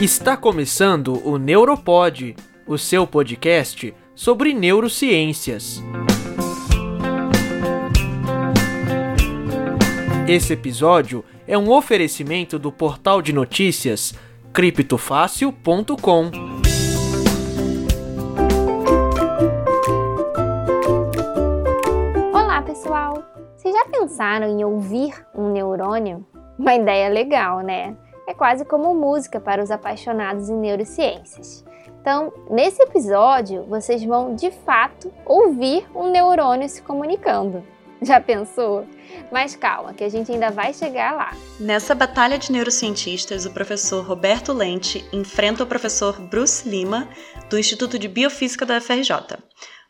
Está começando o Neuropod, o seu podcast sobre neurociências. Esse episódio é um oferecimento do portal de notícias criptofácil.com. Olá, pessoal! Vocês já pensaram em ouvir um neurônio? Uma ideia legal, né? É quase como música para os apaixonados em neurociências. Então, nesse episódio, vocês vão de fato ouvir um neurônio se comunicando. Já pensou? Mas calma, que a gente ainda vai chegar lá. Nessa batalha de neurocientistas, o professor Roberto Lente enfrenta o professor Bruce Lima, do Instituto de Biofísica da FRJ.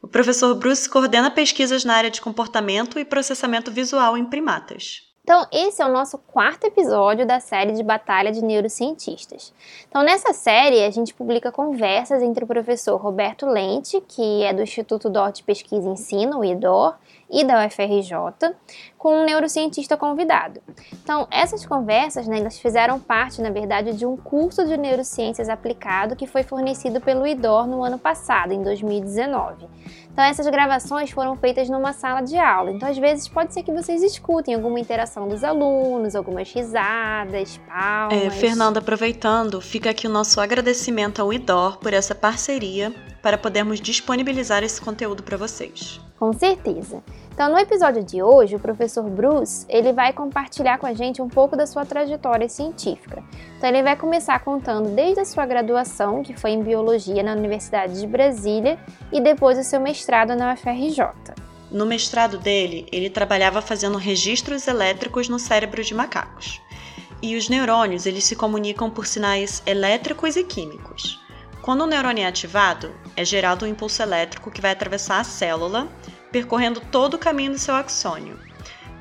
O professor Bruce coordena pesquisas na área de comportamento e processamento visual em primatas. Então, esse é o nosso quarto episódio da série de Batalha de Neurocientistas. Então, nessa série, a gente publica conversas entre o professor Roberto Lente, que é do Instituto DOR de Pesquisa e Ensino, o IDOR, e da UFRJ, com um neurocientista convidado. Então, essas conversas, né, elas fizeram parte, na verdade, de um curso de neurociências aplicado que foi fornecido pelo IDOR no ano passado, em 2019. Então, essas gravações foram feitas numa sala de aula. Então, às vezes, pode ser que vocês escutem alguma interação dos alunos, algumas risadas, palmas. É, Fernanda, aproveitando, fica aqui o nosso agradecimento ao IDOR por essa parceria para podermos disponibilizar esse conteúdo para vocês. Com certeza. Então, no episódio de hoje, o professor Bruce, ele vai compartilhar com a gente um pouco da sua trajetória científica. Então, ele vai começar contando desde a sua graduação, que foi em biologia na Universidade de Brasília, e depois o seu mestrado na UFRJ. No mestrado dele, ele trabalhava fazendo registros elétricos no cérebro de macacos. E os neurônios, eles se comunicam por sinais elétricos e químicos. Quando o neurônio é ativado, é gerado um impulso elétrico que vai atravessar a célula, percorrendo todo o caminho do seu axônio.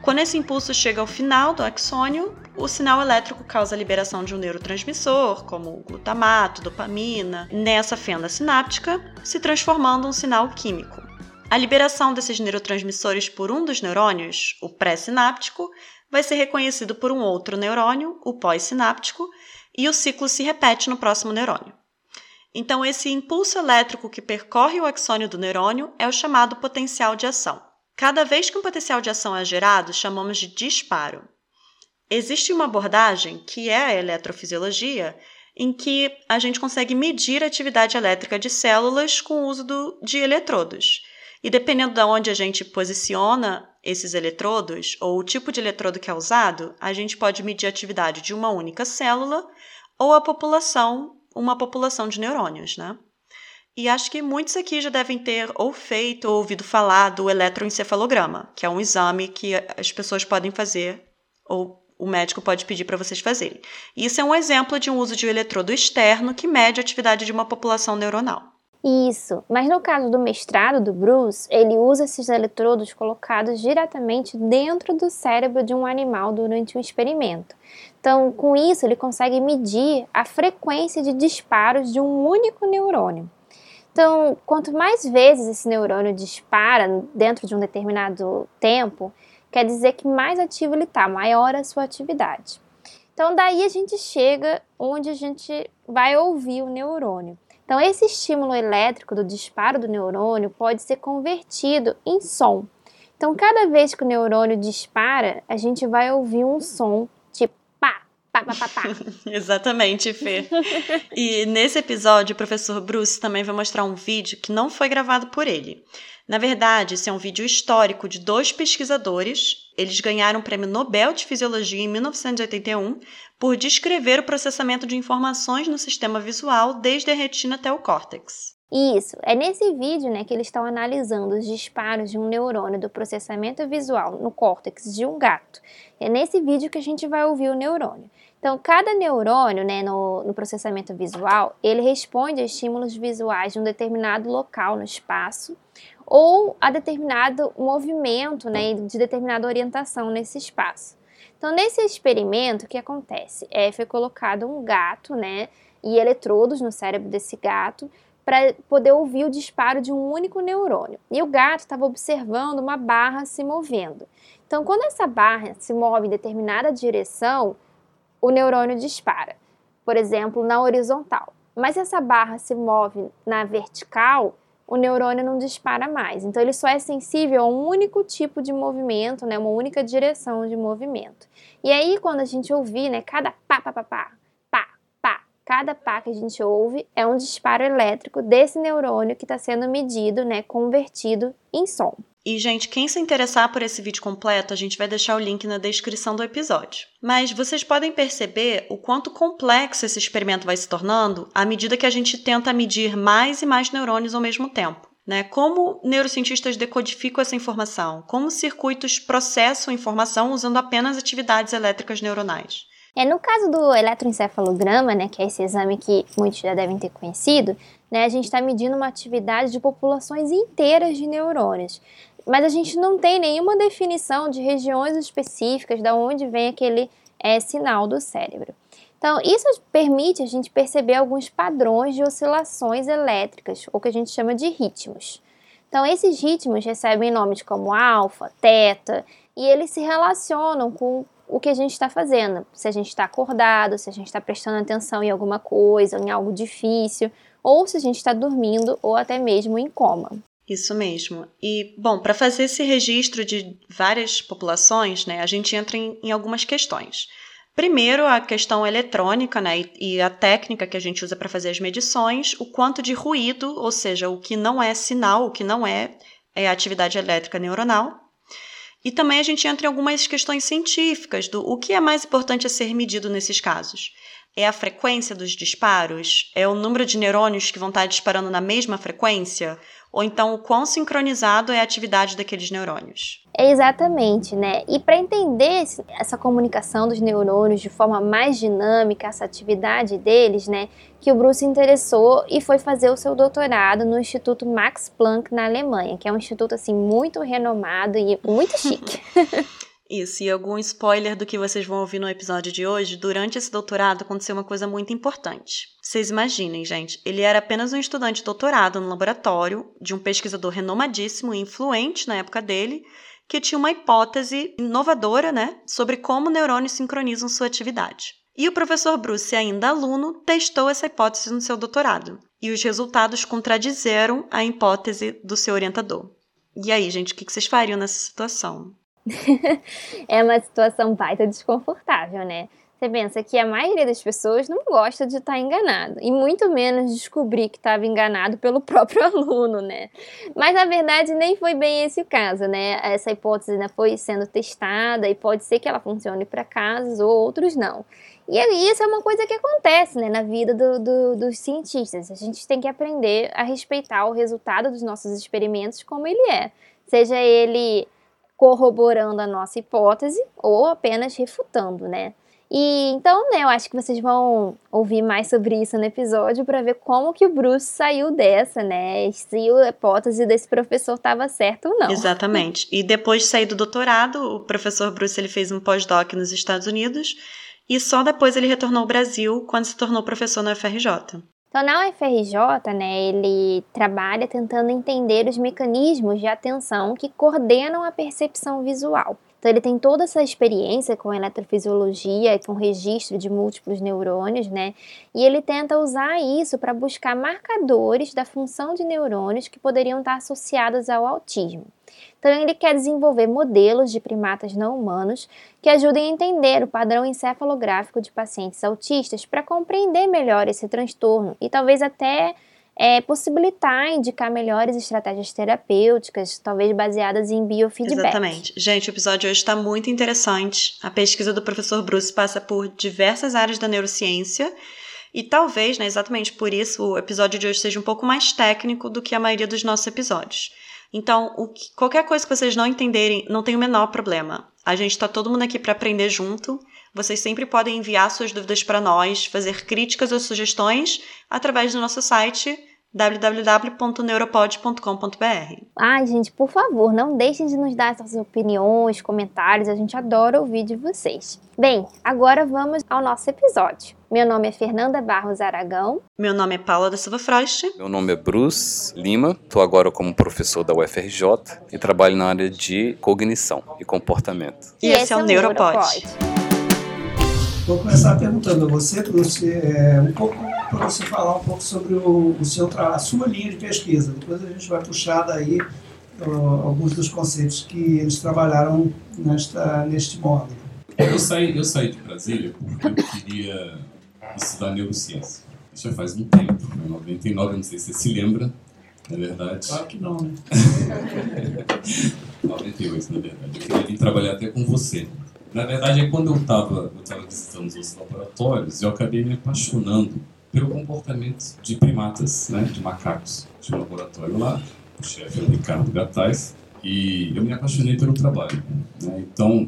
Quando esse impulso chega ao final do axônio, o sinal elétrico causa a liberação de um neurotransmissor, como glutamato, dopamina, nessa fenda sináptica, se transformando em um sinal químico. A liberação desses neurotransmissores por um dos neurônios, o pré-sináptico, vai ser reconhecido por um outro neurônio, o pós-sináptico, e o ciclo se repete no próximo neurônio. Então, esse impulso elétrico que percorre o axônio do neurônio é o chamado potencial de ação. Cada vez que um potencial de ação é gerado, chamamos de disparo. Existe uma abordagem, que é a eletrofisiologia, em que a gente consegue medir a atividade elétrica de células com o uso do, de eletrodos. E dependendo de onde a gente posiciona esses eletrodos, ou o tipo de eletrodo que é usado, a gente pode medir a atividade de uma única célula ou a população uma população de neurônios, né? E acho que muitos aqui já devem ter ou feito ou ouvido falar do eletroencefalograma, que é um exame que as pessoas podem fazer ou o médico pode pedir para vocês fazerem. Isso é um exemplo de um uso de um eletrodo externo que mede a atividade de uma população neuronal. Isso, mas no caso do mestrado do Bruce, ele usa esses eletrodos colocados diretamente dentro do cérebro de um animal durante um experimento. Então, com isso, ele consegue medir a frequência de disparos de um único neurônio. Então, quanto mais vezes esse neurônio dispara dentro de um determinado tempo, quer dizer que mais ativo ele está, maior a sua atividade. Então, daí a gente chega onde a gente vai ouvir o neurônio. Então, esse estímulo elétrico do disparo do neurônio pode ser convertido em som. Então, cada vez que o neurônio dispara, a gente vai ouvir um som tipo pá, pá, pá, pá, pá. Exatamente, Fê. E nesse episódio, o professor Bruce também vai mostrar um vídeo que não foi gravado por ele. Na verdade, esse é um vídeo histórico de dois pesquisadores. Eles ganharam o Prêmio Nobel de Fisiologia em 1981 por descrever o processamento de informações no sistema visual desde a retina até o córtex. Isso, é nesse vídeo né, que eles estão analisando os disparos de um neurônio do processamento visual no córtex de um gato. É nesse vídeo que a gente vai ouvir o neurônio. Então, cada neurônio né, no, no processamento visual, ele responde a estímulos visuais de um determinado local no espaço ou a determinado movimento né, de determinada orientação nesse espaço. Então, nesse experimento, o que acontece? É, foi colocado um gato, né, e eletrodos no cérebro desse gato para poder ouvir o disparo de um único neurônio. E o gato estava observando uma barra se movendo. Então, quando essa barra se move em determinada direção, o neurônio dispara. por exemplo, na horizontal. Mas se essa barra se move na vertical, o neurônio não dispara mais. Então ele só é sensível a um único tipo de movimento, né, uma única direção de movimento. E aí quando a gente ouvir, né, cada pá pá pá pá, cada pá que a gente ouve é um disparo elétrico desse neurônio que está sendo medido, né, convertido em som. E, gente, quem se interessar por esse vídeo completo, a gente vai deixar o link na descrição do episódio. Mas vocês podem perceber o quanto complexo esse experimento vai se tornando à medida que a gente tenta medir mais e mais neurônios ao mesmo tempo. Né? Como neurocientistas decodificam essa informação? Como circuitos processam informação usando apenas atividades elétricas neuronais? É, no caso do eletroencefalograma, né, que é esse exame que muitos já devem ter conhecido, né, a gente está medindo uma atividade de populações inteiras de neurônios mas a gente não tem nenhuma definição de regiões específicas de onde vem aquele é, sinal do cérebro. Então, isso permite a gente perceber alguns padrões de oscilações elétricas, ou que a gente chama de ritmos. Então, esses ritmos recebem nomes como alfa, teta, e eles se relacionam com o que a gente está fazendo. Se a gente está acordado, se a gente está prestando atenção em alguma coisa, em algo difícil, ou se a gente está dormindo ou até mesmo em coma. Isso mesmo. E, bom, para fazer esse registro de várias populações, né, a gente entra em, em algumas questões. Primeiro, a questão eletrônica né, e, a técnica que a gente usa para fazer as medições, o quanto de ruído, ou seja, o que não é sinal, o que não é, é atividade elétrica neuronal. E também a gente entra em algumas questões científicas do o que é mais importante a ser medido nesses casos. É a frequência dos disparos? É o número de neurônios que vão estar disparando na mesma frequência? Ou então o quão sincronizado é a atividade daqueles neurônios. Exatamente, né? E para entender essa comunicação dos neurônios de forma mais dinâmica, essa atividade deles, né, que o Bruce interessou e foi fazer o seu doutorado no Instituto Max Planck na Alemanha, que é um instituto assim muito renomado e muito chique. Isso, e algum spoiler do que vocês vão ouvir no episódio de hoje, durante esse doutorado aconteceu uma coisa muito importante. Vocês imaginem, gente, ele era apenas um estudante doutorado no laboratório de um pesquisador renomadíssimo e influente na época dele, que tinha uma hipótese inovadora, né, sobre como neurônios sincronizam sua atividade. E o professor Bruce, ainda aluno, testou essa hipótese no seu doutorado. E os resultados contradizeram a hipótese do seu orientador. E aí, gente, o que vocês fariam nessa situação? é uma situação baita desconfortável, né? Você pensa que a maioria das pessoas não gosta de estar enganado, e muito menos descobrir que estava enganado pelo próprio aluno, né? Mas na verdade nem foi bem esse o caso, né? Essa hipótese ainda foi sendo testada e pode ser que ela funcione para casos ou outros não. E isso é uma coisa que acontece né, na vida do, do, dos cientistas. A gente tem que aprender a respeitar o resultado dos nossos experimentos como ele é. Seja ele corroborando a nossa hipótese ou apenas refutando, né? E então, né, eu acho que vocês vão ouvir mais sobre isso no episódio para ver como que o Bruce saiu dessa, né? Se a hipótese desse professor estava certa ou não. Exatamente. E depois de sair do doutorado, o professor Bruce ele fez um pós-doc nos Estados Unidos e só depois ele retornou ao Brasil quando se tornou professor na UFRJ. Então, na UFRJ, né, ele trabalha tentando entender os mecanismos de atenção que coordenam a percepção visual. Então, ele tem toda essa experiência com eletrofisiologia, com registro de múltiplos neurônios, né? E ele tenta usar isso para buscar marcadores da função de neurônios que poderiam estar associados ao autismo. Então, ele quer desenvolver modelos de primatas não humanos que ajudem a entender o padrão encefalográfico de pacientes autistas para compreender melhor esse transtorno e talvez até é, possibilitar indicar melhores estratégias terapêuticas, talvez baseadas em biofeedback. Exatamente. Gente, o episódio hoje está muito interessante. A pesquisa do professor Bruce passa por diversas áreas da neurociência. E talvez, né, exatamente por isso, o episódio de hoje seja um pouco mais técnico do que a maioria dos nossos episódios. Então, que, qualquer coisa que vocês não entenderem, não tem o menor problema. A gente está todo mundo aqui para aprender junto. Vocês sempre podem enviar suas dúvidas para nós, fazer críticas ou sugestões através do nosso site www.neuropod.com.br. Ai, gente, por favor, não deixem de nos dar suas opiniões, comentários, a gente adora ouvir de vocês. Bem, agora vamos ao nosso episódio. Meu nome é Fernanda Barros Aragão. Meu nome é Paula da Silva Frost. Meu nome é Bruce Lima. Estou agora como professor da UFRJ e trabalho na área de cognição e comportamento. E, e esse, esse, é o Neuropod. Neuropod. Vou começar perguntando a você, Bruce, é, um pouco para você falar um pouco sobre o, o seu a sua linha de pesquisa. Depois a gente vai puxar daí uh, alguns dos conceitos que eles trabalharam nesta, neste módulo. Eu saí, eu saí de Brasília porque eu queria estudar neurociência. Isso já faz um tempo, em 99, não sei se você se lembra, na verdade. Claro que não, né? 98, na verdade. Eu queria vir trabalhar até com você. Na verdade, é quando eu estava eu tava visitando os laboratórios, eu acabei me apaixonando pelo comportamento de primatas, né, de macacos. Tinha um laboratório lá, o chefe era o Ricardo Gatais, e eu me apaixonei pelo trabalho. Né? Então,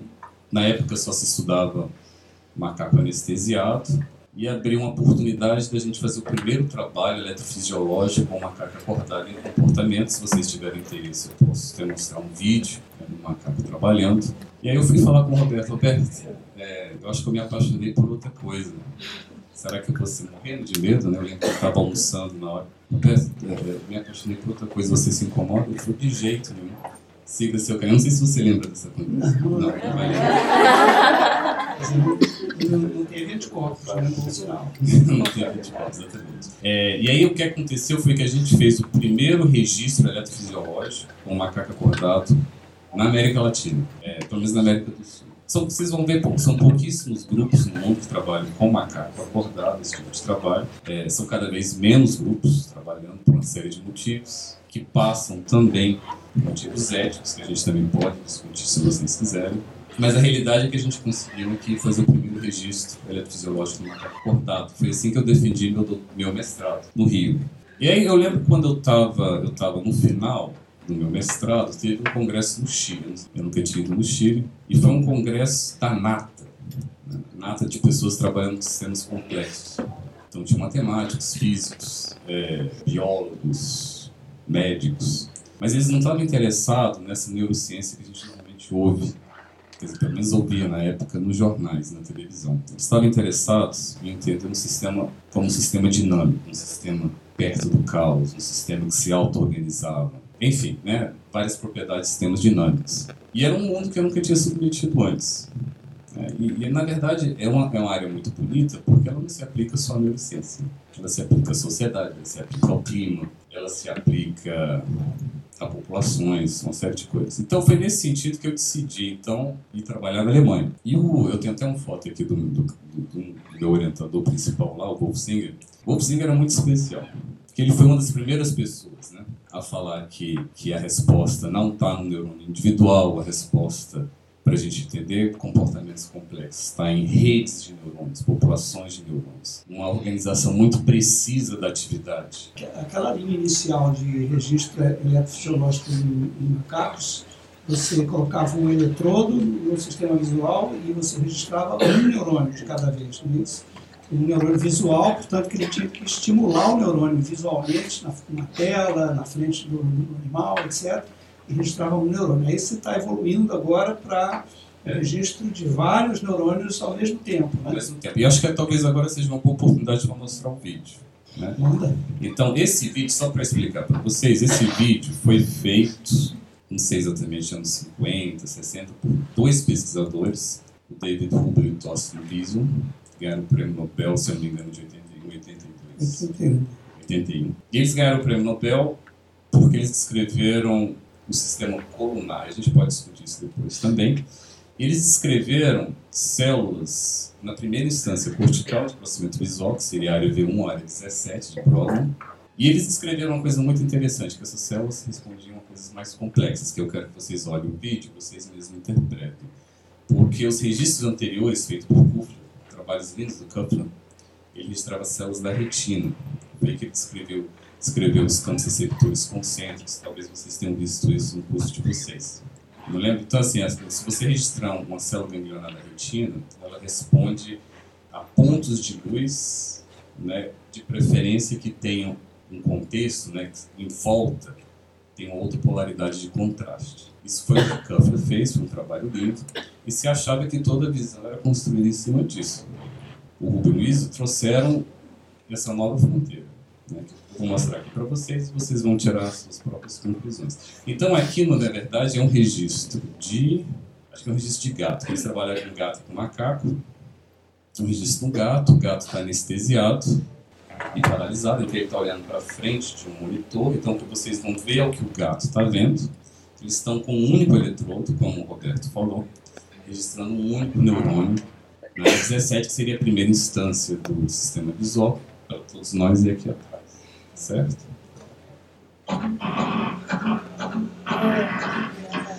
na época só se estudava macaco anestesiado, e abriu uma oportunidade da gente fazer o primeiro trabalho eletrofisiológico com macaco acordado em comportamento. Se vocês tiverem interesse, eu posso até mostrar um vídeo né, do macaco trabalhando. E aí eu fui falar com o Roberto. Roberto, é, eu acho que eu me apaixonei por outra coisa. Será que eu fosse morrendo de medo? Né? Eu lembro que eu estava almoçando na hora. Roberto, é, eu me apaixonei por outra coisa. Você se incomoda? Ele falou, de jeito nenhum. Siga seu caminho. Não sei se você lembra dessa conversa. Não, não, não vai lembrar. Não, não teve anticorpos, né? No sinal. não teve anticorpos, exatamente. É, e aí o que aconteceu foi que a gente fez o primeiro registro eletrofisiológico com macaco acordado na América Latina, é, pelo menos na América do Sul. São, vocês vão ver, são pouquíssimos grupos no mundo que trabalham com macaco acordado, esse tipo de trabalho. É, são cada vez menos grupos trabalhando por uma série de motivos, que passam também por motivos éticos, que a gente também pode discutir se vocês quiserem. Mas a realidade é que a gente conseguiu aqui fazer o primeiro registro eletrofisiológico do macaco acordado. Foi assim que eu defendi meu, meu mestrado, no Rio. E aí eu lembro quando eu estava eu tava no final do meu mestrado, teve um congresso no Chile. Eu nunca tinha ido no Chile. E foi um congresso da nata. Né? Nata de pessoas trabalhando com sistemas complexos. Então tinha matemáticos, físicos, é, biólogos, médicos. Mas eles não estavam interessados nessa neurociência que a gente normalmente ouve quer dizer, pelo menos ouvia na época nos jornais, na televisão. Eles estavam interessados em entender um sistema como um sistema dinâmico, um sistema perto do caos, um sistema que se auto-organizava. Enfim, né, várias propriedades de sistemas dinâmicos. E era um mundo que eu nunca tinha submetido antes. É, e, e, na verdade, é uma, é uma área muito bonita porque ela não se aplica só à neurociência. Ela se aplica à sociedade, ela se aplica ao clima, ela se aplica a populações, uma série de coisas. Então foi nesse sentido que eu decidi então ir trabalhar na Alemanha. E o, eu tenho até uma foto aqui do, do, do, do meu orientador principal lá, o Wolfsinger. O Wolfsinger era muito especial, porque ele foi uma das primeiras pessoas, né, a falar que que a resposta não está no neurônio individual, a resposta para a gente entender comportamentos complexos. Está em redes de neurônios, populações de neurônios. Uma organização muito precisa da atividade. Aquela linha inicial de registro eletrofisiológico em macacos, você colocava um eletrodo no sistema visual e você registrava um neurônio de cada vez, não é isso? Um neurônio visual, portanto, que ele tinha que estimular o neurônio visualmente na, na tela, na frente do, do animal, etc e registrava um neurônio. Aí você está evoluindo agora para é. registro de vários neurônios ao mesmo tempo. Né? Ao mesmo tempo. E acho que talvez agora seja uma boa oportunidade para mostrar o vídeo. Né? Manda. Então, esse vídeo, só para explicar para vocês, esse vídeo foi feito, não sei exatamente, anos 50, 60, por dois pesquisadores, o David Huber e o Thorsten Wiesel, ganharam o prêmio Nobel, se eu não me engano, de 81 82. 81. 81. E eles ganharam o prêmio Nobel porque eles descreveram o sistema colunar. A gente pode discutir isso depois também. Eles descreveram células, na primeira instância, cortical de processamento visual, que seria a área V1, a área 17 de Brodmann. E eles descreveram uma coisa muito interessante, que essas células respondiam a coisas mais complexas, que eu quero que vocês olhem o vídeo vocês mesmos interpretem. Porque os registros anteriores feitos por Kupfler, trabalhos vindos do Kupfler, ele registrava células da retina. Foi que ele descreveu escreveu os campos receptores concêntricos, talvez vocês tenham visto isso no curso de vocês. Não lembro? Então, assim, se você registrar uma célula ganglionar na retina, ela responde a pontos de luz, né, de preferência que tenham um contexto, né, em volta, tem outra polaridade de contraste. Isso foi o que Kuffler fez, foi um trabalho lindo, e se achava que toda a visão era construída em cima disso. O Rubem Luiz trouxeram essa nova fronteira. Né? Vou mostrar aqui para vocês vocês vão tirar as suas próprias conclusões. Então, aquilo, na verdade, é um registro de. Acho que é um registro de gato. Eles trabalham com gato e com macaco. um registro do gato, o gato está anestesiado e paralisado, ele está olhando para frente de um monitor, então o que vocês vão ver é o que o gato está vendo. Eles estão com um único eletrodo, como o Roberto falou, registrando um único neurônio, na 17, que seria a primeira instância do sistema visual, para todos nós e aqui atrás. Certo?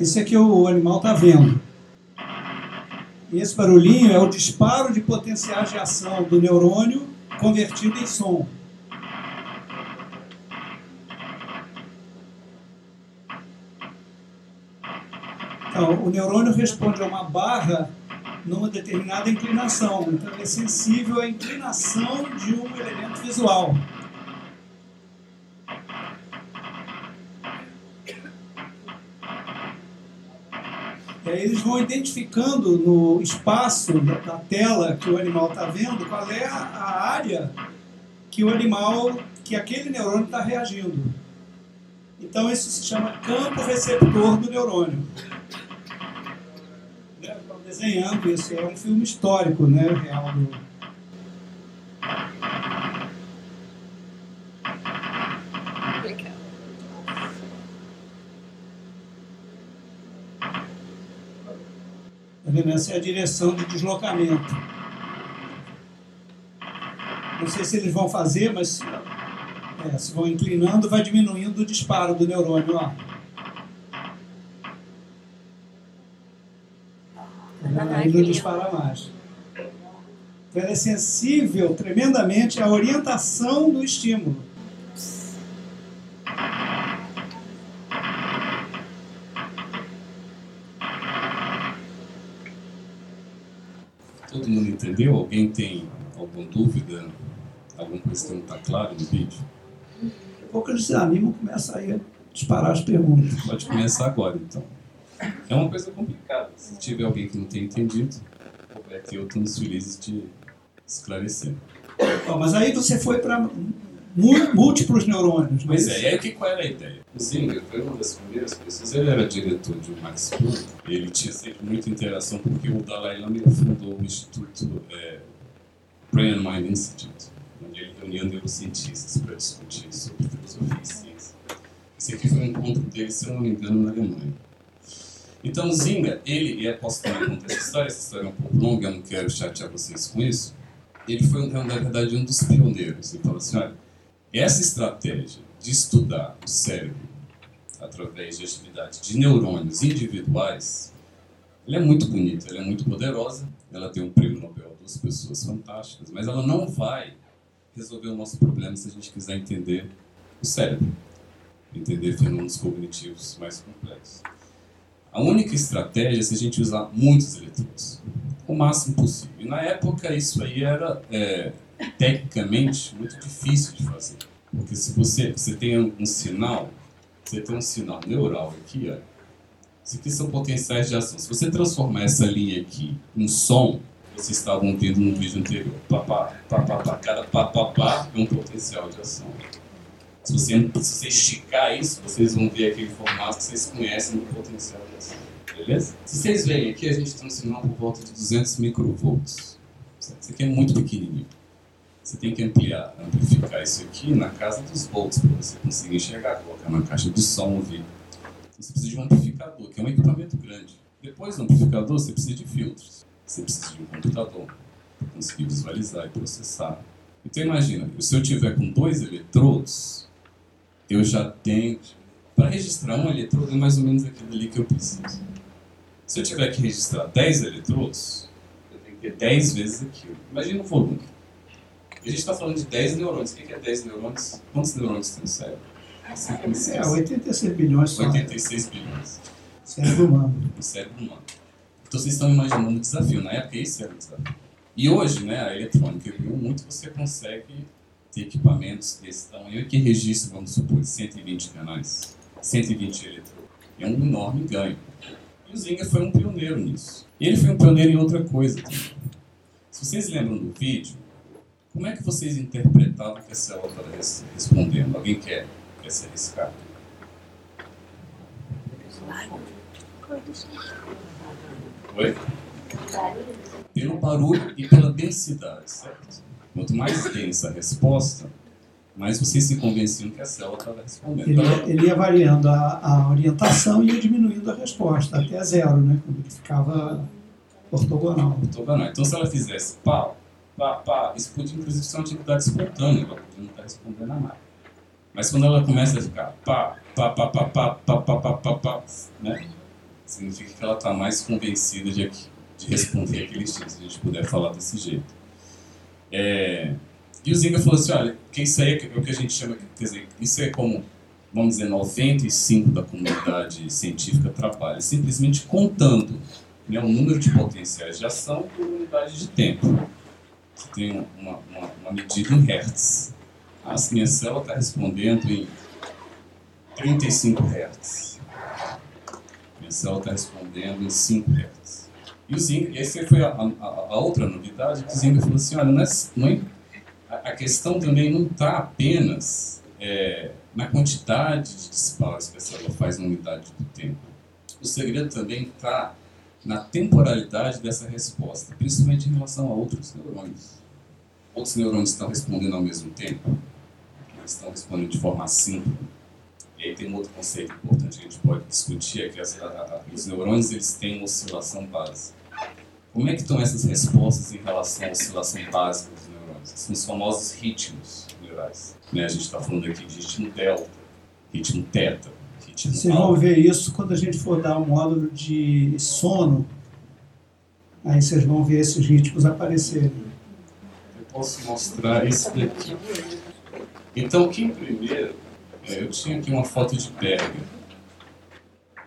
Isso é que o animal está vendo. E esse barulhinho é o disparo de potenciais de ação do neurônio convertido em som. Então, o neurônio responde a uma barra numa determinada inclinação. Então, ele é sensível à inclinação de um elemento visual. E aí eles vão identificando no espaço da, tela que o animal está vendo qual é a, área que o animal, que aquele neurônio está reagindo. Então isso se chama campo receptor do neurônio. Desenhando isso, é um filme histórico, né, real do, Essa é a direção de deslocamento. Não sei se eles vão fazer, mas é, se vão inclinando, vai diminuindo o disparo do neurônio. Ó. Não dispara mais. Então, ela é sensível tremendamente à orientação do estímulo. Todo mundo entendeu? Alguém tem alguma dúvida? Alguma coisa que não está claro no vídeo? Pouco eles desanimam, começa aí a disparar as perguntas. Pode começar agora, então. É uma coisa complicada. Se tiver alguém que não tenha entendido, Roberto e eu estamos felizes de esclarecer. Mas aí você foi para múltiplos neurônios. Pois é, e aí que, qual era a ideia? O Singer foi uma das primeiras pessoas, ele era diretor de Max Planck, ele tinha sempre muita interação porque o Dalai Lama fundou o Instituto é, Brain and Mind Institute, onde ele reunia neurocientistas para discutir sobre filosofia e ciência. Esse aqui foi um encontro dele, se eu não me engano, na Alemanha. Então, Zinga, ele, e eu posso também contar essa história, essa história é um pouco longa, eu não quero chatear vocês com isso, ele foi, na verdade, um dos pioneiros. Ele falou assim, olha, essa estratégia de estudar o cérebro através de atividade de neurônios individuais, ela é muito bonita, ela é muito poderosa, ela tem um prêmio Nobel, duas pessoas fantásticas, mas ela não vai resolver o nosso problema se a gente quiser entender o cérebro, entender fenômenos cognitivos mais complexos. A única estratégia é se a gente usar muitos eletrodos, o máximo possível. E na época isso aí era é, tecnicamente muito difícil de fazer. Porque se você, você tem um sinal, você tem um sinal neural aqui, ó. Isso aqui são potenciais de ação. Se você transformar essa linha aqui em som, vocês estavam vendo no vídeo anterior. Papá, papá, papá, cada papá é um potencial de ação. Se você, se você esticar isso, vocês vão ver aquele formato que vocês conhecem do potencial de ação. Beleza? Se vocês veem aqui, a gente tem um sinal por volta de 200 microvolts. Isso aqui é muito pequenininho. Você tem que ampliar, amplificar isso aqui na casa dos volts para você conseguir enxergar, colocar na caixa de som, ouvir. Então, você precisa de um amplificador, que é um equipamento grande. Depois do amplificador, você precisa de filtros. Você precisa de um computador para conseguir visualizar e processar. Então imagina, se eu tiver com dois eletrodos, eu já tenho. Para registrar um eletrodo é mais ou menos aquilo ali que eu preciso. Se eu tiver que registrar 10 eletrodos, eu tenho que ter 10 vezes aquilo. Imagina o volume. A gente está falando de 10 neurônios. O que é 10 neurônios? Quantos neurônios tem no cérebro? É, 86 bilhões só. 86 bilhões. Cérebro humano. O cérebro humano. Então vocês estão imaginando o desafio. Na época, esse era o desafio. E hoje, né, a eletrônica evoluiu muito, você consegue equipamentos desse tamanho que registram, vamos supor, 120 canais, 120 eletrodos. É um enorme ganho. E o Zinga foi um pioneiro nisso. Ele foi um pioneiro em outra coisa também. Se vocês lembram do vídeo, como é que vocês interpretavam que essa célula estava respondendo? Alguém quer, quer se arriscar? Oi? Pelo barulho e pela densidade, certo? Quanto mais densa a resposta, mais vocês se convenciam que a célula estava respondendo. Ele, Então, ele ia variando a, a orientação e ia diminuindo a resposta até zero, né? Quando ele ficava ortogonal. ortogonal. Então, se ela fizesse pá, pá, pá, isso podia inclusive ser uma atividade espontânea, ela podia não estar respondendo a nada. Mas quando ela começa a ficar pá, pá, pá, pá, pá, pá, pá, pá, pá, pá, né? Significa que ela está mais convencida de, de responder aquele X, se a gente puder falar desse jeito. É, e o Zinga falou assim, olha, que isso aí é o que a gente chama, quer dizer, isso é como, vamos dizer, 95% da comunidade científica trabalha, simplesmente contando né, o número de potenciais de ação por unidade de tempo. Você tem uma, uma, uma medida em hertz. Ah, se minha célula está respondendo em 35 hertz. Minha célula está respondendo em 5 hertz. E o e essa foi a, a, a outra novidade, que o Zinga falou assim, olha, não é, não é, a, questão também não está apenas é, na quantidade de disparos que a célula faz na unidade do tempo. O segredo também está na temporalidade dessa resposta, principalmente em relação a outros neurônios. Outros neurônios estão respondendo ao mesmo tempo, eles estão respondendo de forma assíncrona. E aí tem um outro conceito importante que a gente pode discutir, é que as, a, os neurônios eles têm uma oscilação base. Como é que estão essas respostas em relação à oscilação básica dos neurônios? São os famosos ritmos neurais. Né? A gente está falando aqui de ritmo delta, ritmo teta, ritmo Vocês vão ver isso quando a gente for dar um módulo de sono. Aí vocês vão ver esses ritmos aparecerem. Eu posso mostrar esse daqui. Então, quem primeiro... É, eu tinha aqui uma foto de Berger.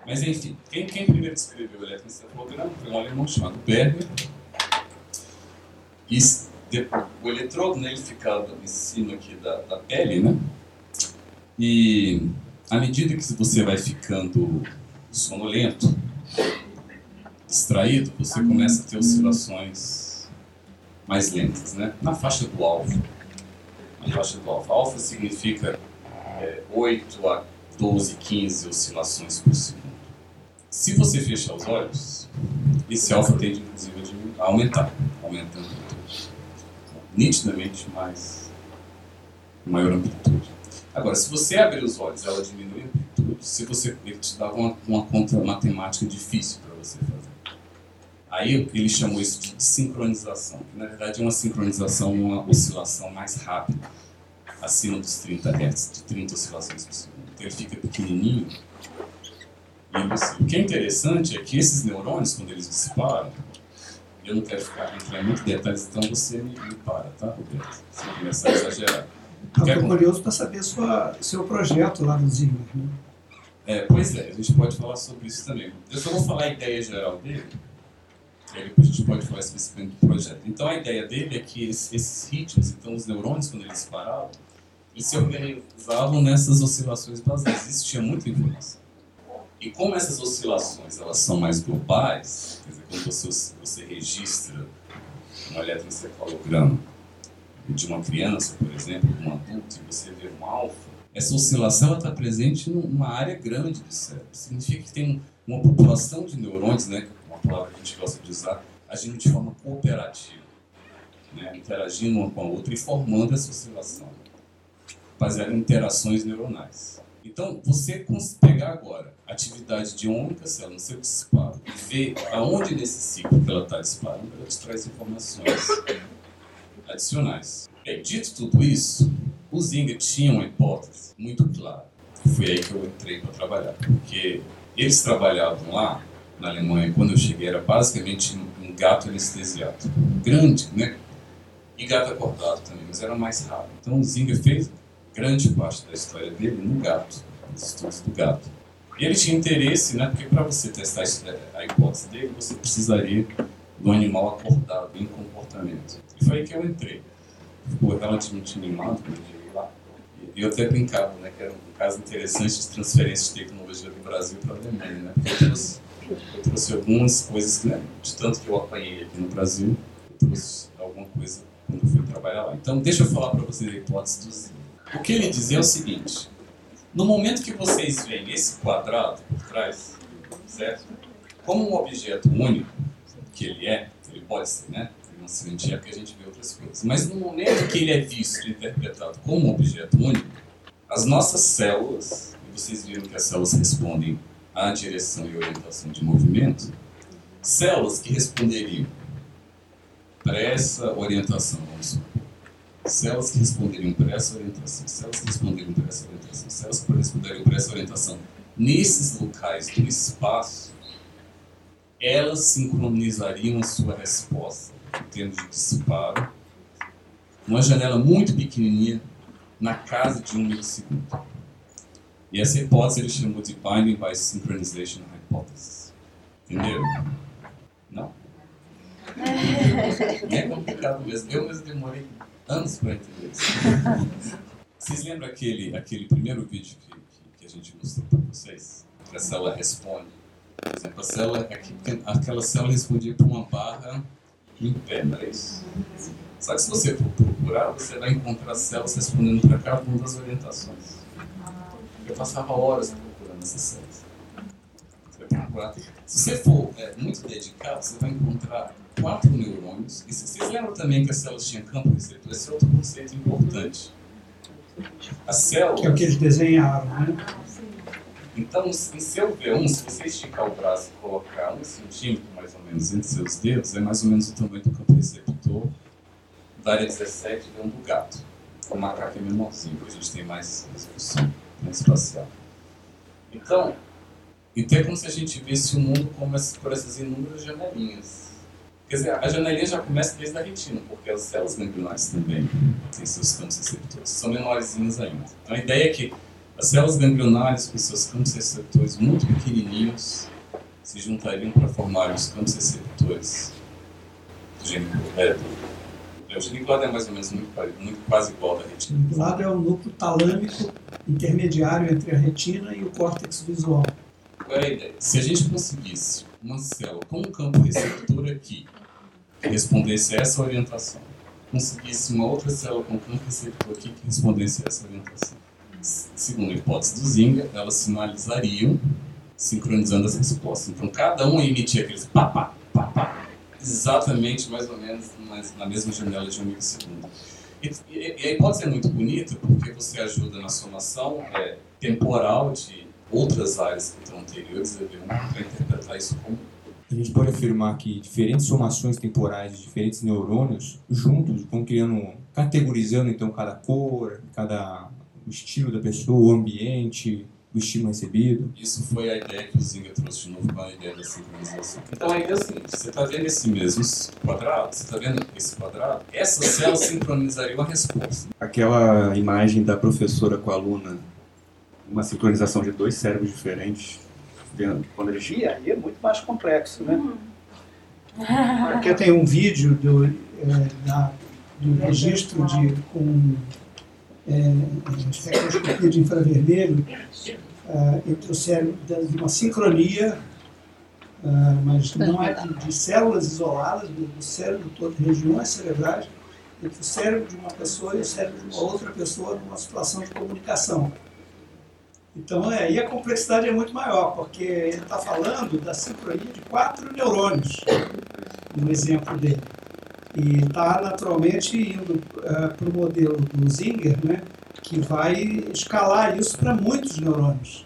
Mas enfim, quem, quem primeiro descreveu o eletroencefalograma foi um alemão chamado Berger. E o eletrodo né, ele ficava em cima aqui da, da pele, né? E à medida que você vai ficando sonolento, distraído, você começa a ter oscilações mais lentas, né? Na faixa do alfa. Na faixa do alfa. Alfa significa é, 8 a 12, 15 oscilações por segundo. Se você fechar os olhos, esse alfa tende inclusive a aumentar, aumentando nitidamente mais maior amplitude. Agora, se você abrir os olhos, ela diminui a amplitude. Se você ele te dá uma, uma conta matemática difícil para você fazer. Aí ele chamou isso de sincronização, que na verdade é uma sincronização, uma oscilação mais rápida, acima dos 30 Hz, de 30 oscilações por segundo. Então ele fica pequenininho. Você, o que é interessante é que esses neurônios, quando eles disparam, eu não quero ficar entrar em muitos detalhes, então você me, me para, tá, Roberto? Se eu começar a exagerar. Eu estou curioso para saber sua, seu projeto lá no Zimmer. Né? É, pois é, a gente pode falar sobre isso também. Eu só vou falar a ideia geral dele, e aí depois a gente pode falar especificamente do projeto. Então a ideia dele é que esses, ritmos, então os neurônios, quando eles paravam, eles se organizavam nessas oscilações basadas. Existia muita informação. E como essas oscilações elas são mais globais, quer dizer, quando você, você registra um eletroencefalograma de uma criança, por exemplo, de um adulto, e você vê um alfa, essa oscilação está presente numa área grande do cérebro. Significa que tem uma população de neurônios, né, é uma palavra que a gente gosta de usar, agindo de forma cooperativa, né, interagindo uma com a outra e formando essa oscilação, baseada em interações neuronais. Então, você pegar agora a atividade de única célula no seu disparo e ver aonde nesse ciclo que ela está disparando, ela te traz informações adicionais. Bem, dito tudo isso, o Zinga tinha uma hipótese muito clara. Foi aí que eu entrei para trabalhar, porque eles trabalhavam lá na Alemanha, quando eu cheguei, era basicamente um gato anestesiado. Grande, né? E gato acordado também, mas era mais raro. Então o Zinga fez grande parte da história dele no gato, nos estudos do gato. E ele tinha interesse, né? Porque para você testar a hipótese dele, você precisaria do animal acordado em comportamento. E foi aí que eu entrei. Ficou relativamente animado quando eu cheguei lá. E eu até brincava, né? Que era um caso interessante de transferência de tecnologia do Brasil para a Alemanha, né? Eu trouxe, eu trouxe algumas coisas, né? De tanto que eu apanhei aqui no Brasil, eu trouxe alguma coisa quando eu fui trabalhar lá. Então, deixa eu falar para vocês a hipótese do. O que ele dizia é o seguinte: no momento que vocês veem esse quadrado por trás, certo? Como um objeto único, que ele é, ele pode ser, né? Não se mentir é porque a gente vê outras coisas. Mas no momento que ele é visto e interpretado como um objeto único, as nossas células, e vocês viram que as células respondem à direção e orientação de movimento, células que responderiam para essa orientação, vamos supor, células que responderiam para essa orientação, células que responderiam para essa orientação, células que responderiam para essa orientação, nesses locais do espaço, elas sincronizariam a sua resposta em termos de disparo, uma janela muito pequenininha na casa de um milissegundo. E essa hipótese ele chamou de Binding by Synchronization Hypothesis. Entendeu? Não? É complicado mesmo. Eu mesmo demorei anos para entender isso. Vocês lembram aquele, aquele primeiro vídeo que, que, que a gente mostrou para vocês? Que a célula responde. Por exemplo, a célula, aquela célula respondia para uma barra em pé, não é isso? Só que se você for procurar, você vai encontrar células respondendo para cada uma das orientações. Eu passava horas procurando essas células. Se você for é, muito dedicado, você vai encontrar quatro neurônios. E vocês lembram também que as células tinham campo receptor? Esse é outro conceito importante. A célula. Que é o que eles desenharam, né? Então, em seu V1, se você esticar o braço e colocar um centímetro mais ou menos entre seus dedos, é mais ou menos o tamanho do campo receptor da área 17 V1 do gato. O macaco é menorzinho, a gente tem mais né, espacial. Então, então é como se a gente visse o mundo como por essas inúmeras janelinhas. Quer dizer, a janelinha já começa desde a retina, porque as células ganglionares também têm seus campos receptores, são menorzinhos ainda. Então a ideia é que as células ganglionares, com seus campos receptores muito pequenininhos, se juntariam para formar os campos receptores do geniculado. É, o geniculado é mais ou menos muito, muito quase igual da retina. O geniculado é o núcleo talâmico intermediário entre a retina e o córtex visual. Qual é a ideia? Se a gente conseguisse uma célula com um campo receptor aqui, respondesse a essa orientação, conseguisse uma outra célula com campo receptor que respondesse a essa orientação, segundo a hipótese do Zinga, elas sinalizariam sincronizando as respostas. Então, cada um emitia aqueles pá, pá, pá, pá, exatamente, mais ou menos, na mesma janela de um milissegundo. E, e, a hipótese é muito bonita porque você ajuda na somação é, temporal de outras áreas que estão anteriores a V1 para interpretar isso como a gente pode afirmar que diferentes somações temporais de diferentes neurônios juntos vão criando, categorizando então cada cor, cada o estilo da pessoa, o ambiente, o estímulo recebido. Isso foi a ideia que o Zinga trouxe de novo com a ideia da sincronização. Então a ideia é a seguinte, você está vendo esse mesmo quadrado, você está vendo esse quadrado, essa célula sincronizaria uma resposta. Aquela imagem da professora com a aluna, uma sincronização de dois cérebros diferentes, quando eles... E aí é muito mais complexo, né? Aqui eu tenho um vídeo do, é, da, do registro de, com é, espectroscopia de infravermelho é, entre o cérebro, de uma sincronia, é, mas não é de, de células isoladas, do, do cérebro todo, regiões cerebrais, entre o cérebro de uma pessoa e o cérebro de uma outra pessoa numa situação de comunicação. Então, é, e a complexidade é muito maior, porque ele está falando da sincronia de quatro neurônios, no exemplo dele. E está naturalmente indo uh, para o modelo do Zinger, né, que vai escalar isso para muitos neurônios.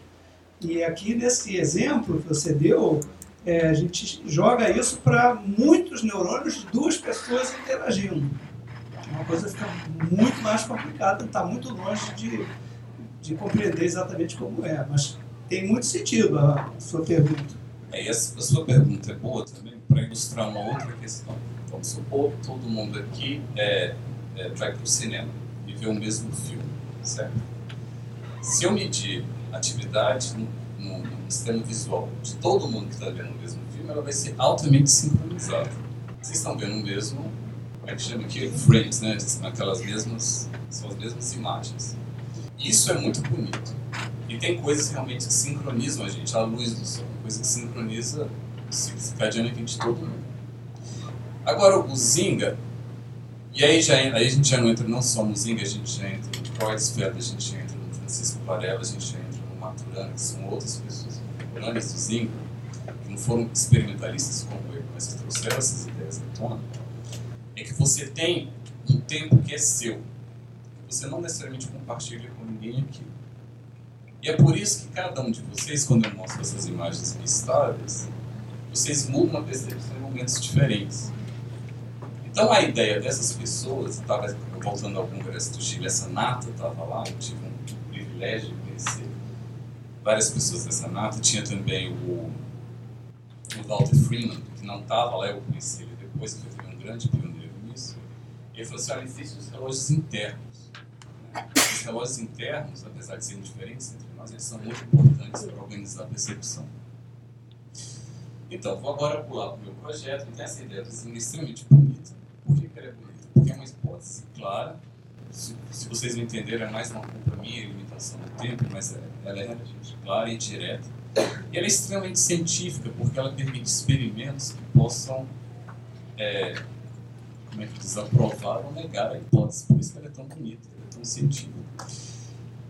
E aqui nesse exemplo que você deu, é, a gente joga isso para muitos neurônios de duas pessoas interagindo. Uma coisa fica muito mais complicada, está muito longe de, de compreender exatamente como é. Mas tem muito sentido a sua pergunta. É, essa, a sua pergunta é boa também para ilustrar uma outra questão. Vamos supor todo mundo aqui é, é, vai para o cinema e vê o mesmo filme, certo? Se eu medir atividade no, no, no sistema visual de todo mundo que está vendo o mesmo filme, ela vai ser altamente sincronizada. Vocês estão vendo o mesmo, como é que chama aqui? Frames, né? Aquelas mesmas, são as mesmas imagens. Isso é muito bonito. E tem coisas realmente que sincronizam a gente, a luz do sol, coisa que sincroniza o circadiano de todo mundo. Agora, o Zinga, e aí, já, aí a gente já não entra não só no Zinga, a gente já entra no Kreuzfeld, a gente já entra no Francisco Varela, a gente já entra no Maturana, que são outras pessoas contemporâneas do Zinga, que não foram experimentalistas como eu, mas que trouxeram essas ideias à tona, é que você tem um tempo que é seu. Você não necessariamente compartilha com ninguém aquilo. E é por isso que cada um de vocês, quando eu mostro essas imagens listáveis, vocês mudam a percepção em momentos diferentes. Então a ideia dessas pessoas, estava voltando ao Congresso do Chile, essa nata estava lá, eu tive um privilégio de conhecer várias pessoas dessa nata, tinha também o, o Walter Freeman, que não estava lá, eu conheci ele depois, que foi um grande pioneiro nisso. Ele falou assim, olha, existem os relógios internos. Os relógios internos, apesar de serem diferentes entre nós, eles são muito importantes para organizar a percepção. Então, vou agora pular para o meu projeto. Então, essa ideia do é extremamente bonita. Por que, que ela é bonita? Porque é uma hipótese clara. Se, se vocês não entenderam, é mais uma culpa minha, limitação do tempo, mas é, ela é clara e direta. E ela é extremamente científica, porque ela permite experimentos que possam, é, como é que diz, aprovar ou negar a hipótese. Por isso que ela é tão bonita, ela é tão científica.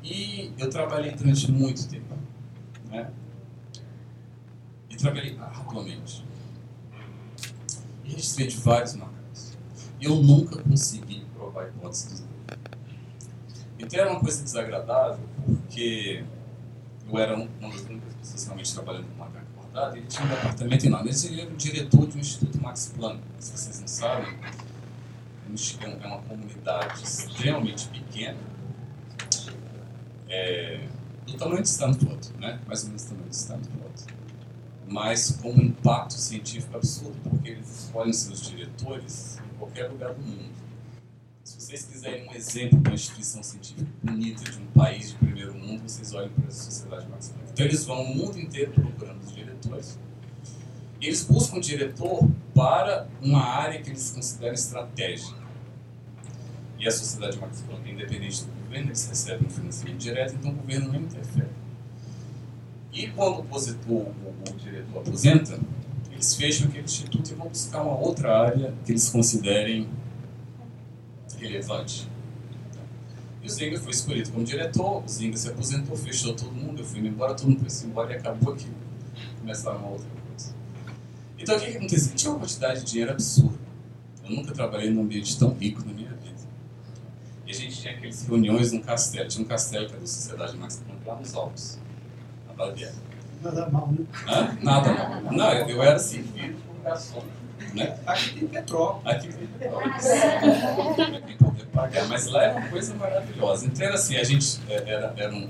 E eu trabalhei durante muito tempo. Né? E trabalhei arduamente. E registrei de vários macacos. E eu nunca consegui provar a hipótese dos Então era uma coisa desagradável, porque eu era uma das únicas pessoas realmente trabalhando com macaco acordado, ele tinha um departamento enorme. Ele era o diretor de um instituto Max Planck. Se vocês não sabem, é uma comunidade extremamente pequena, é, do tamanho de Stanford, né? mais ou menos do tamanho de Stanford, mas com um impacto científico absurdo, porque eles escolhem seus diretores em qualquer lugar do mundo. Se vocês quiserem um exemplo de uma instituição científica bonita de um país de primeiro mundo, vocês olhem para a Sociedade Max Planck. Então eles vão o mundo inteiro procurando os diretores. Eles buscam um diretor para uma área que eles consideram estratégica. E a Sociedade Planck é independente do governo, eles recebem um financiamento direto, então o governo não interfere. E quando o, opositor, o, diretor aposenta, eles fecham aquele instituto e vão buscar uma outra área que eles considerem relevante. E o Zenga foi escolhido como diretor, o Zenga se aposentou, fechou todo mundo, eu fui embora, todo mundo foi embora e acabou aqui. Começaram uma outra coisa. Então o que, que aconteceu? Tinha uma quantidade de dinheiro absurda. Eu nunca trabalhei num ambiente tão rico na minha. E a gente tinha aquelas reuniões num castelo. Tinha um castelo que era da Sociedade Max Planck lá nos Alpes, na Baviera. Nada mal, né? Hã? Nada mal. Não, eu era servido por garçom. Né? Aqui tem petróleo. Aqui tem petróleo. tem poder pagar. Mas lá era uma coisa maravilhosa. Então era assim, a gente é, era, era um.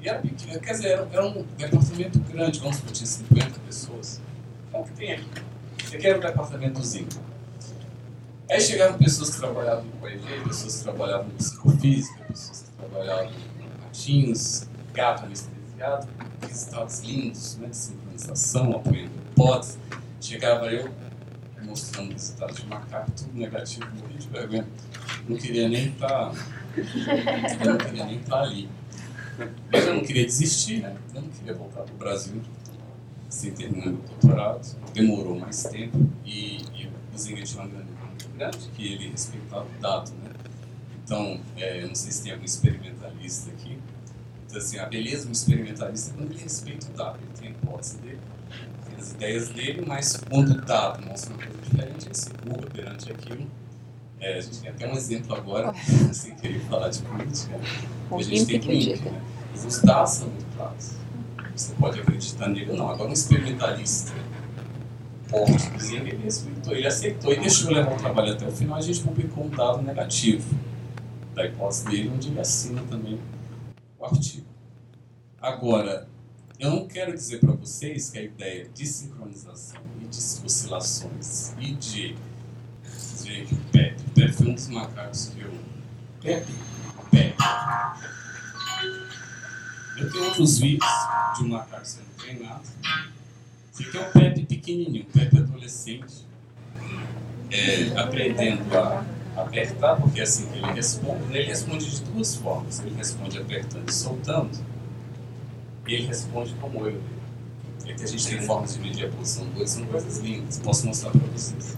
E era pequeno, quer dizer, era, era um departamento grande, vamos supor, tinha 50 pessoas. Então o que tem aqui? Aqui era o departamentozinho. Aí chegaram pessoas que trabalhavam com EV, pessoas que trabalhavam com psicofísica, pessoas que trabalhavam com ratinhos, gato anestesiado, resultados lindos, né, de sincronização, apoiando hipótese. Chegava eu mostrando resultados de macaco, tudo negativo, morri de vergonha. Não queria nem estar. Tá, eu não queria nem estar tá ali. Mas eu não queria desistir, né? Eu não queria voltar para o Brasil sem terminar o doutorado. Demorou mais tempo e, e o Zinga tinha uma grande grande que ele respeitava o dado, né? Então, é, eu não sei se tem algum experimentalista aqui. Então, assim, a beleza do experimentalista é quando ele respeita o dado. Ele tem a hipótese dele, tem as ideias dele, mas quando o dado mostra uma coisa diferente, ele se curva perante aquilo. É, a gente tem até um exemplo agora, sem querer falar de política, a gente tem que INPE, né? Os dados são muito claros. Você pode acreditar nele ou não. Agora, um experimentalista porte ele respeitou, ele aceitou e deixou levar o trabalho até o final. A gente publicou um dado negativo da hipótese dele, onde ele assina também o artigo. Agora, eu não quero dizer para vocês que a ideia de sincronização e de oscilações e de. O Pepe. Pepe foi um dos macacos que eu. Pepe? Pepe. Eu tenho outros vídeos de um macaco sendo treinado é o Pepe pequenininho, o Pepe adolescente, é, aprendendo a apertar, porque é assim que ele responde. Ele responde de duas formas. Ele responde apertando e soltando, e ele responde como eu. É que a gente tem formas de medir a posição do são coisas lindas, posso mostrar para vocês.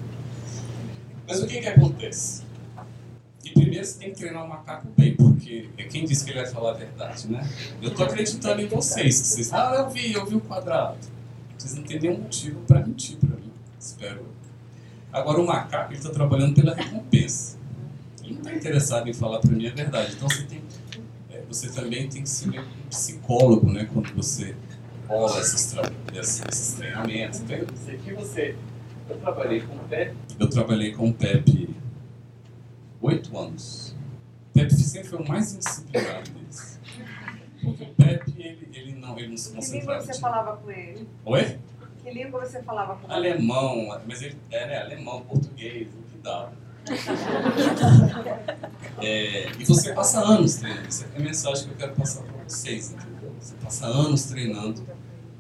Mas o que que acontece? E primeiro você tem que treinar o macaco bem, porque é quem disse que ele vai falar a verdade, né? Eu estou acreditando em vocês, que vocês, ah, eu vi, eu vi o quadrado. Vocês não têm nenhum motivo para mentir para mim, espero. Agora, o macaco está trabalhando pela recompensa. Ele não está interessado em falar para mim a verdade. Então, você, tem, é, você também tem que ser um psicólogo né, quando você rola esses, esses, esses treinamentos. Então, eu sei que você. Eu trabalhei com o Pepe. Eu trabalhei com o Pepe oito anos. O Pepe sempre foi o mais indisciplinado deles. Porque o Pepe, ele, ele, não, ele não se concentrava. Que língua você falava com ele? Oi? Que língua você falava com ele? Alemão, mas ele é, né, alemão, português, o que dá. é, e você passa anos treinando. Essa é a mensagem que eu quero passar para vocês, entendeu? Você passa anos treinando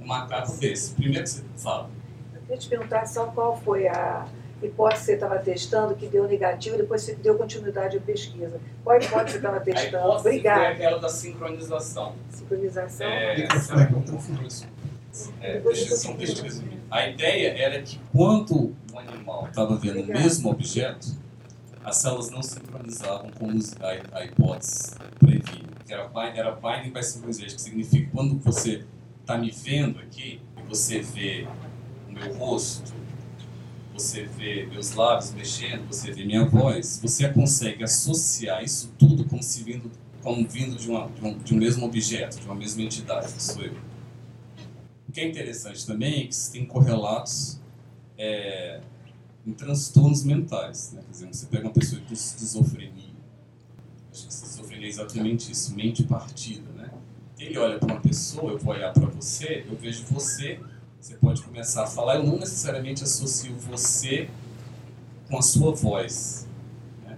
um macaco desse. Primeiro que você fala. Eu queria te perguntar só qual foi a hipótese que você estava testando que deu negativo, depois você deu continuidade à pesquisa. Qual hipótese você estava testando? Obrigada. foi aquela da sincronização. Sincronização? É, é, deixa, eu, deixa eu resumir. A ideia era que quando o animal estava vendo o mesmo objeto, as células não sincronizavam como a, a hipótese previa. Era, era binding by synchronization, que significa que quando você está me vendo aqui, e você vê o meu rosto, você vê meus lábios mexendo, você vê minha voz, você consegue associar isso tudo como se vindo, como vindo de, uma, de, um, de um mesmo objeto, de uma mesma entidade, que sou eu. O que é interessante também é que tem correlatos é, em transtornos mentais. Né? Exemplo, você pega uma pessoa com esquizofrenia, acho que esquizofrenia é exatamente isso, mente partida. Né? Ele olha para uma pessoa, eu vou olhar para você, eu vejo você você pode começar a falar. Eu não necessariamente associo você com a sua voz. Né?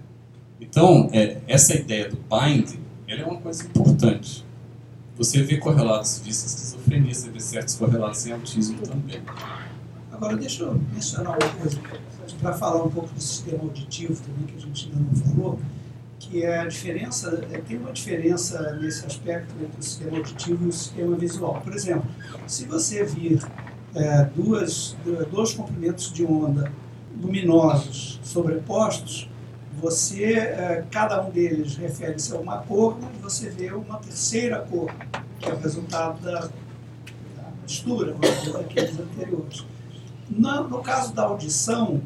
Então, é, essa ideia do bind ela é uma coisa importante. Você vê correlatos de esquizofrenia, você vê certos correlatos em autismo também. Agora, deixa eu mencionar uma coisa, para falar um pouco do sistema auditivo também, que a gente ainda não falou, que é a diferença, é, tem uma diferença nesse aspecto entre o sistema auditivo e o sistema visual. Por exemplo, se você vir é, duas, dois comprimentos de onda luminosos sobrepostos, você, é, cada um deles refere-se a uma cor, mas você vê uma terceira cor, que é o resultado da, da mistura daqueles anteriores. No, no, caso da audição,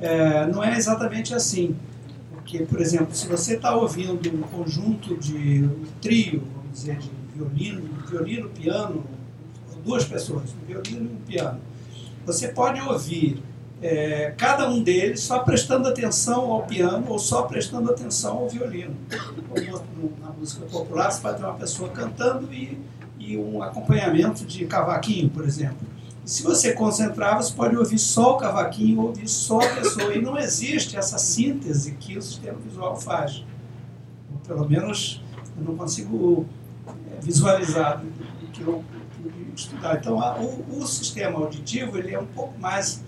é, não é exatamente assim. Porque, por exemplo, se você está ouvindo um conjunto de um trio, vamos dizer, de violino, violino, piano, duas pessoas, um violino e um piano. Você pode ouvir é, cada um deles só prestando atenção ao piano ou só prestando atenção ao violino. Como na música popular, você pode ter uma pessoa cantando e, e um acompanhamento de cavaquinho, por exemplo. E se você concentrar, você pode ouvir só o cavaquinho, ouvir só a pessoa. E não existe essa síntese que o sistema visual faz. Pelo menos eu não consigo é, visualizar que eu estudar. Então, a, o, o, sistema auditivo ele é um pouco mais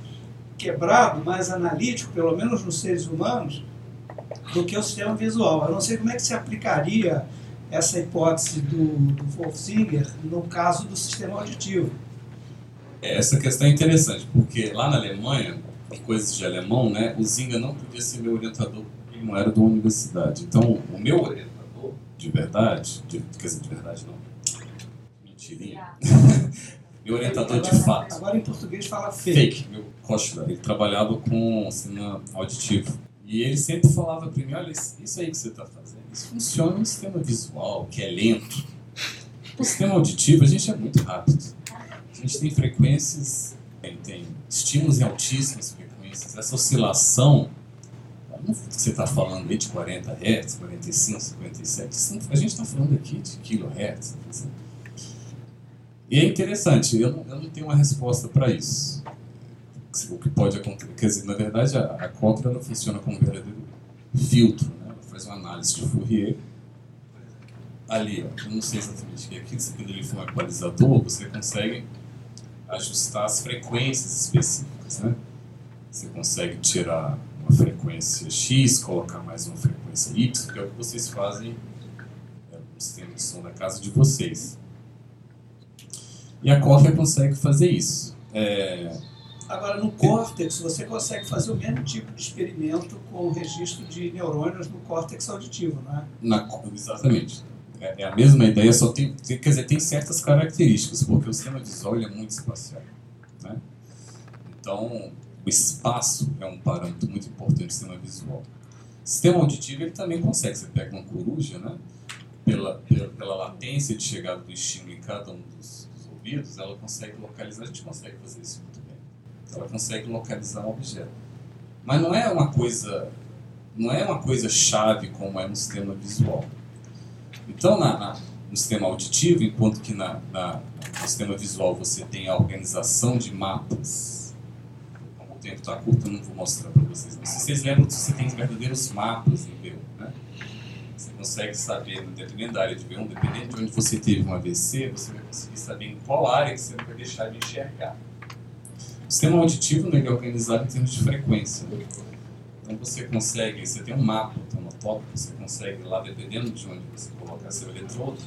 quebrado, mais analítico, pelo menos nos seres humanos, do que o sistema visual. Eu não sei como é que se aplicaria essa hipótese do, do Wolfsinger no caso do sistema auditivo. É, essa questão é interessante, porque lá na Alemanha, coisas de alemão, né, o Zinga não podia ser meu orientador, ele não era da universidade. Então, o meu orientador, de verdade, de, quer dizer, de verdade não, mentirinha. meu orientador de fato. Agora em português fala fake. Fake, meu Kochler, ele trabalhava com cinema auditivo. E ele sempre falava para mim, olha, isso aí que você está fazendo, isso funciona no sistema visual, que é lento. No sistema auditivo, a gente é muito rápido. A gente tem frequências, tem, estímulos em altíssimas frequências. Essa oscilação, não você está falando aí de 40 Hz, 45, 57, a gente está falando aqui de kHz. E é interessante, eu não, eu não tenho uma resposta para isso. O que pode acontecer, quer dizer, na verdade, a, a ela funciona como um verdadeiro filtro, né? ela faz uma análise de Fourier. Ali, eu não sei exatamente o que é aquilo, se quando ele for um equalizador, você consegue ajustar as frequências específicas, né? Você consegue tirar uma frequência X, colocar mais uma frequência Y, que é o que vocês fazem é, no sistema de som da casa de vocês. E a córtea consegue fazer isso. É... Agora, no córtex, você consegue fazer o mesmo tipo de experimento com o registro de neurônios no córtex auditivo, não é? Na, exatamente. É, é, a mesma ideia, só tem, quer dizer, tem certas características, porque o sistema visual é muito espacial. Né? Então, o espaço é um parâmetro muito importante do sistema visual. O sistema auditivo ele também consegue. Você pega uma coruja, né? Pela, pela, pela latência de chegada do estímulo em cada um dos ouvidos, ela consegue localizar. A gente consegue fazer isso muito bem. Ela consegue localizar um objeto. Mas não é uma coisa, não é uma coisa chave como é no sistema visual. Então, na, na no sistema auditivo, enquanto que na, na, no sistema visual você tem a organização de mapas. Como o tempo está curto, eu não vou mostrar para vocês. Mas se vocês lembram, você tem verdadeiros mapas em B1. Você consegue saber, dependendo da área de B1, dependendo de onde você teve um AVC, você vai conseguir saber em qual área que você vai deixar de enxergar. O sistema auditivo não é organizado em termos de frequência. Então você consegue, você tem um mapa tomotópico, você consegue lá, dependendo de onde você colocar seu eletrodo,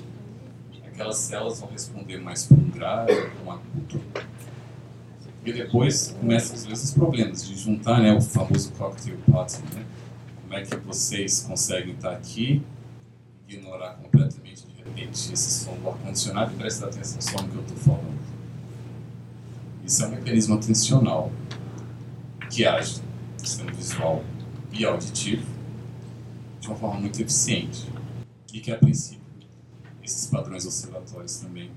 aquelas células vão responder mais para um grave para um agudo. E depois começam os problemas de juntar né, o famoso cocktail pattern. Né? Como é que vocês conseguem estar aqui, ignorar completamente de repente esse som do ar-condicionado e prestar atenção só no que eu estou falando? Isso é um mecanismo atencional que age sistema visual e auditivo de uma forma muito eficiente e que a princípio esses padrões oscilatórios também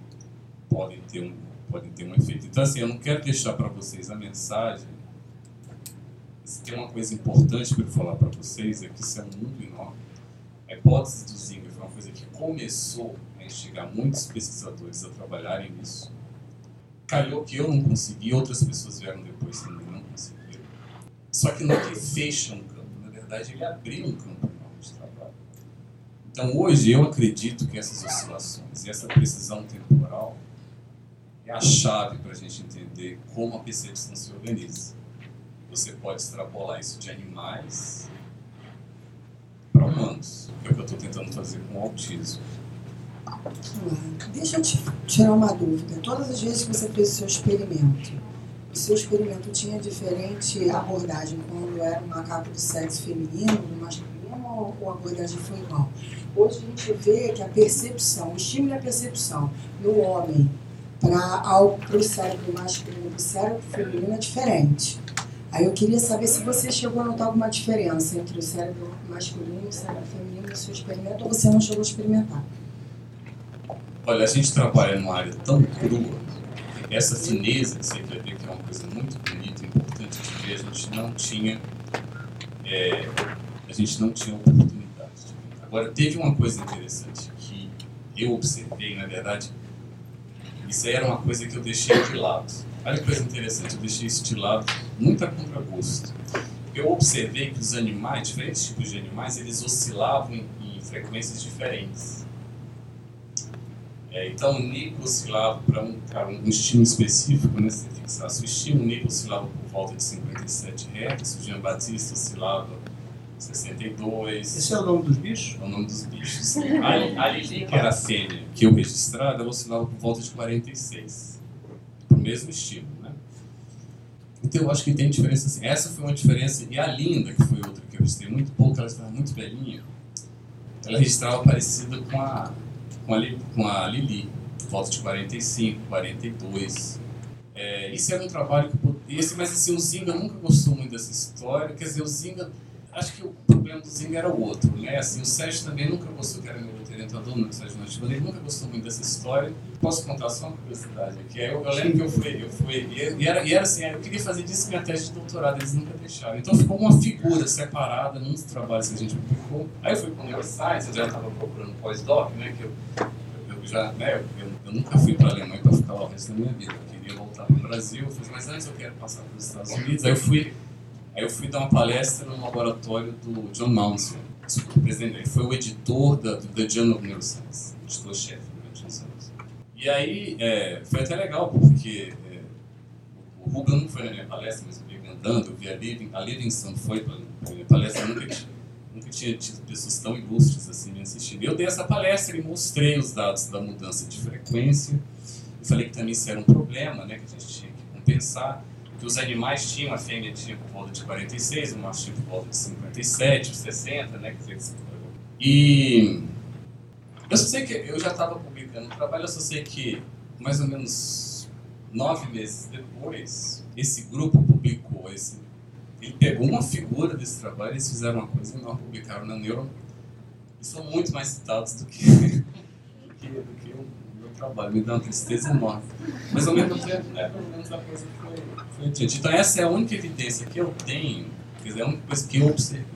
podem ter um podem ter um efeito. Então assim, eu não quero deixar para vocês a mensagem se tem uma coisa importante para eu falar para vocês é que isso é um mundo enorme. A hipótese do Zinger foi uma coisa que começou a instigar muitos pesquisadores a trabalharem nisso. Calhou que eu não consegui, outras pessoas vieram depois também não conseguiram. Só que não que fecha um campo, na verdade ele abriu um campo enorme de trabalho. Então hoje eu acredito que essas oscilações e essa precisão temporal é a chave para a gente entender como a percepção se organiza. Você pode extrapolar isso de animais para humanos, é o que eu estou tentando fazer com o autismo. Deixa eu te tirar uma dúvida. Todas as vezes que você fez o seu experimento, o seu experimento tinha diferente abordagem quando era um macaco do sexo feminino, do masculino, ou a abordagem foi igual? Hoje a gente vê que a percepção, o estímulo e a percepção no homem para o cérebro masculino e o cérebro feminino é diferente. Aí eu queria saber se você chegou a notar alguma diferença entre o cérebro masculino e o cérebro feminino no seu experimento ou você não chegou a experimentar. Olha, a gente trabalha numa área tão crua, essa fineza que você vai ver que é uma coisa muito bonita, importante de ver, a gente não tinha, é, a gente não tinha oportunidade. Agora, teve uma coisa interessante que eu observei, na verdade, isso era uma coisa que eu deixei de lado Olha que coisa interessante, eu deixei isso de lado muito a contragosto. Eu observei que os animais, diferentes tipos de animais, eles oscilavam em, frequências diferentes. É, então, o Nico oscilava para um, um estímulo específico, né, se fixasse o estímulo, o Nico oscilava por volta de 57 Hz, o Jean Batista oscilava 62. Esse é o nome dos bichos? É o nome dos bichos. A, a Lili, que era a fêmea que eu registrava, ela oscilava por volta de 46 mesmo estilo. Né? Então eu acho que tem diferença assim. Essa foi uma diferença, e a Linda, que foi outra que eu registrei muito pouco, ela estava muito velhinha, ela registrava parecida com a, com a, com a Lili, volta de 45, 42. É, isso era um trabalho que esse, mas assim, o Zinga nunca gostou muito dessa história, quer dizer, o Zinga acho que o problema do Zinga era o outro, né? Assim, o Sérgio também nunca gostou, que era meu orientador no Sérgio Notibano, ele nunca gostou muito dessa história. Posso contar só uma curiosidade aqui? Eu, eu lembro que eu fui, eu fui e, era, e era assim, eu queria fazer disso minha tese de doutorado, eles nunca deixaram. Então ficou uma figura separada num dos trabalhos que a gente publicou. Aí eu fui para o Neuroscience, eu já estava procurando pós-doc, né? Que eu, eu, já, né, eu, eu, nunca fui para a Alemanha para ficar o resto da minha vida. Eu queria voltar para o Brasil, eu falei, mas antes eu quero passar para os Estados Unidos. Aí eu fui Aí eu fui dar uma palestra no laboratório do John Mounsey, o presidente, ele foi o editor da, do The Journal of Neuroscience, editor-chefe durante uns anos. E aí é, foi até legal, porque é, o Ruben não foi na minha palestra, mas eu vi andando, eu vi a, Living, a Livingston foi para a minha palestra, eu nunca, nunca tinha tido pessoas tão ilustres assim me assistindo. Eu dei essa palestra e mostrei os dados da mudança de frequência, e falei que também isso era um problema, né, que a gente tinha que compensar que os animais tinham, a fêmea tinha por volta de 46, o macho tinha por volta de 57, 60, né? E eu sei que eu já estava publicando o trabalho, eu só sei que mais ou menos nove meses depois, esse grupo publicou esse, ele pegou uma figura desse trabalho eles fizeram uma coisa enorme, publicaram na Neuro e são muito mais citados do que, do que, do que meu trabalho. Me dá uma tristeza enorme. Mas ao mesmo tempo, né, pelo menos a coisa foi, foi. Então essa é a única evidência que eu tenho, quer dizer, é a única coisa que eu observei.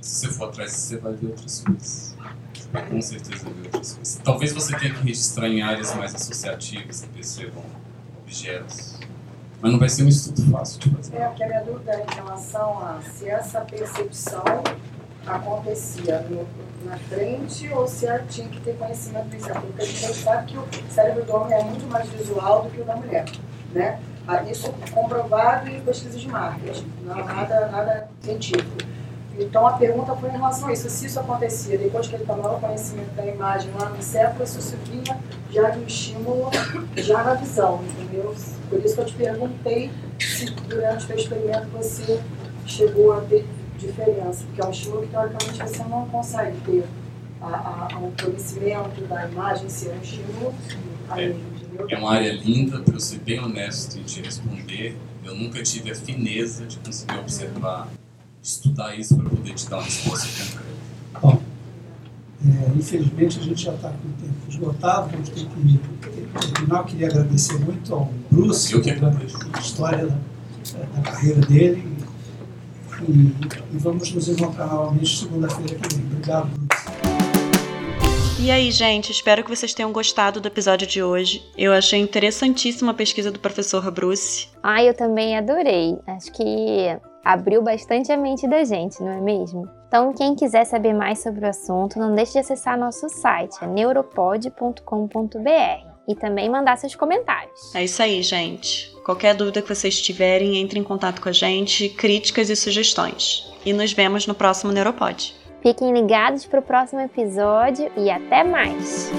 Se você for atrás, você vai ver outras coisas. Você vai com certeza ver outras coisas. Talvez você tenha que registrar em áreas mais associativas que percebam objetos. Mas não vai ser um estudo fácil de fazer. É, porque a minha dúvida é em relação a se essa percepção acontecia no, na frente ou se ela tinha que ter conhecimento visual. Porque a gente sabe que o cérebro do homem é muito mais visual do que o da mulher. Né? Ah, Isso é comprovado em pesquisas de marketing, não nada, nada científico. Então a pergunta foi em relação a isso, se isso acontecia depois que ele tomava conhecimento da imagem lá no se isso vinha já de um estímulo já na visão, entendeu? Por isso que eu te perguntei se durante o experimento você chegou a ter diferença, porque é um estímulo que teoricamente você não consegue ter a, a, a- o conhecimento da imagem ser um aí, entendeu? É uma área linda, para eu ser bem honesto e te responder. Eu nunca tive a fineza de conseguir observar, estudar isso para poder te dar uma resposta concreta. Bom, é, infelizmente a gente já está com o tempo esgotado, vamos ter que ter que terminar. Eu queria agradecer muito ao Bruce Eu que pela agradeço. história da, da carreira dele. E, e vamos nos encontrar novamente segunda-feira que vem. Obrigado. E aí, gente, espero que vocês tenham gostado do episódio de hoje. Eu achei interessantíssima a pesquisa do professor Bruce. Ah, eu também adorei. Acho que abriu bastante a mente da gente, não é mesmo? Então, quem quiser saber mais sobre o assunto, não deixe de acessar nosso site, é neuropod.com.br e também mandar seus comentários. É isso aí, gente. Qualquer dúvida que vocês tiverem, entre em contato com a gente, críticas e sugestões. E nos vemos no próximo Neuropod. Fiquem ligados para o próximo episódio e até mais!